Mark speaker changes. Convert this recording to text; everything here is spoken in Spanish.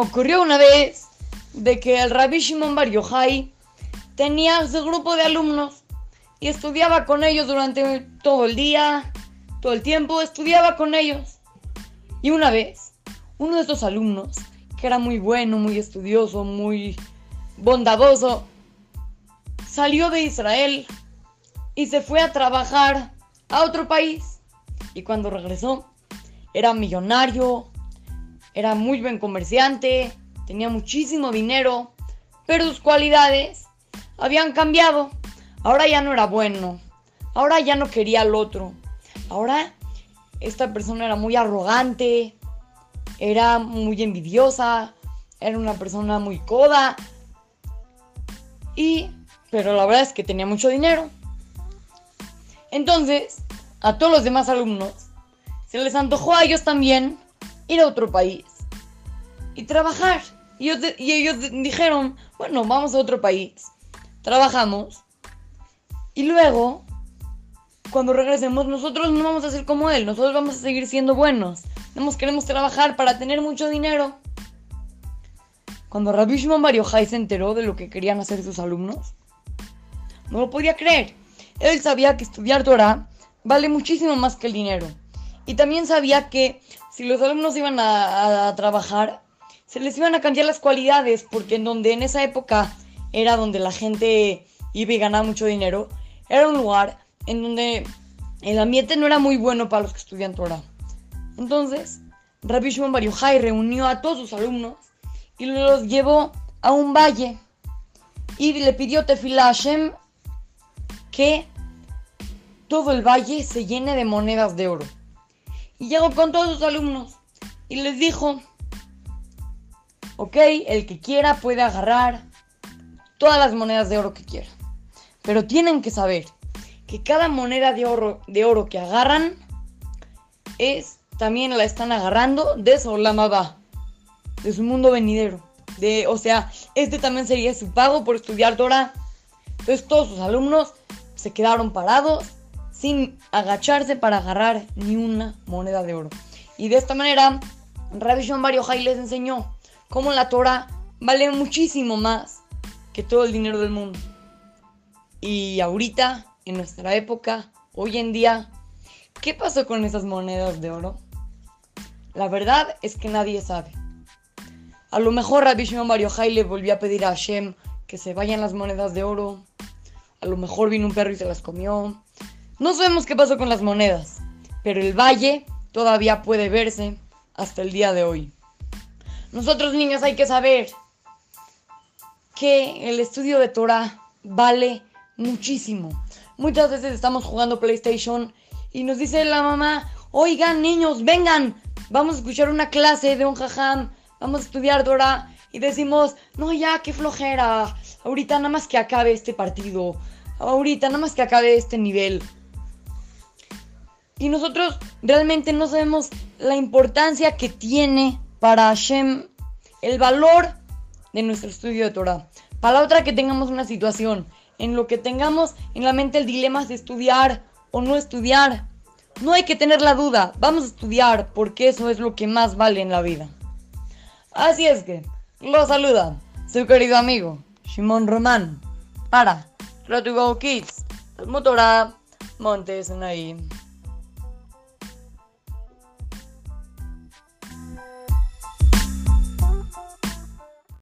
Speaker 1: ocurrió una vez de que el Rabbi Shimon Bar Yochai tenía su grupo de alumnos y estudiaba con ellos durante todo el día, todo el tiempo, estudiaba con ellos. Y una vez, uno de estos alumnos, que era muy bueno, muy estudioso, muy bondadoso, salió de Israel y se fue a trabajar a otro país. Y cuando regresó, era millonario, era muy buen comerciante, tenía muchísimo dinero, pero sus cualidades habían cambiado. Ahora ya no era bueno, ahora ya no quería al otro. Ahora esta persona era muy arrogante, era muy envidiosa, era una persona muy coda. Y, pero la verdad es que tenía mucho dinero. Entonces, a todos los demás alumnos se les antojó a ellos también ir a otro país y trabajar. Y ellos, y ellos dijeron, bueno, vamos a otro país. Trabajamos. Y luego, cuando regresemos, nosotros no vamos a ser como él. Nosotros vamos a seguir siendo buenos. Nosotros queremos trabajar para tener mucho dinero. Cuando Rabbi Shimon Bar se enteró de lo que querían hacer sus alumnos, no lo podía creer. Él sabía que estudiar Torah vale muchísimo más que el dinero. Y también sabía que si los alumnos iban a, trabajar, se les iban a cambiar las cualidades, porque en donde en esa época era donde la gente iba y ganaba mucho dinero, era un lugar en donde el ambiente no era muy bueno para los que estudian Torah. Entonces, Rabbi Shimon Bar Yochai reunió a todos sus alumnos y los llevó a un valle y le pidió Tefila a Hashem que todo el valle se llene de monedas de oro. Y llegó con todos sus alumnos y les dijo, ok, el que quiera puede agarrar todas las monedas de oro que quiera. Pero tienen que saber que cada moneda de oro, de oro que agarran es también la están agarrando de Solamaba, de su mundo venidero. De, o sea, este también sería su pago por estudiar Torah. Entonces todos sus alumnos se quedaron parados sin agacharse para agarrar ni una moneda de oro. Y de esta manera, Rabbi Shimon Bar Yochai les enseñó cómo la Torah vale muchísimo más que todo el dinero del mundo. Y ahorita, en nuestra época, hoy en día, ¿qué pasó con esas monedas de oro? La verdad es que nadie sabe. A lo mejor Rabbi Shimon Bar Yochai le volvió a pedir a Hashem que se vayan las monedas de oro. A lo mejor vino un perro y se las comió. No sabemos qué pasó con las monedas, pero el valle todavía puede verse hasta el día de hoy. Nosotros niños hay que saber que el estudio de Torah vale muchísimo. Muchas veces estamos jugando PlayStation y nos dice la mamá, oigan niños, vengan, vamos a escuchar una clase de un jajam, vamos a estudiar Torah y decimos, no ya, qué flojera, ahorita nada más que acabe este partido, ahorita nada más que acabe este nivel. Y nosotros realmente no sabemos la importancia que tiene para Hashem el valor de nuestro estudio de Torah. Para la otra que tengamos una situación en lo que tengamos en la mente el dilema de estudiar o no estudiar, no hay que tener la duda, vamos a estudiar porque eso es lo que más vale en la vida. Así es que, lo saluda su querido amigo Shimon Román para Go Kids, Motora Montes ahí.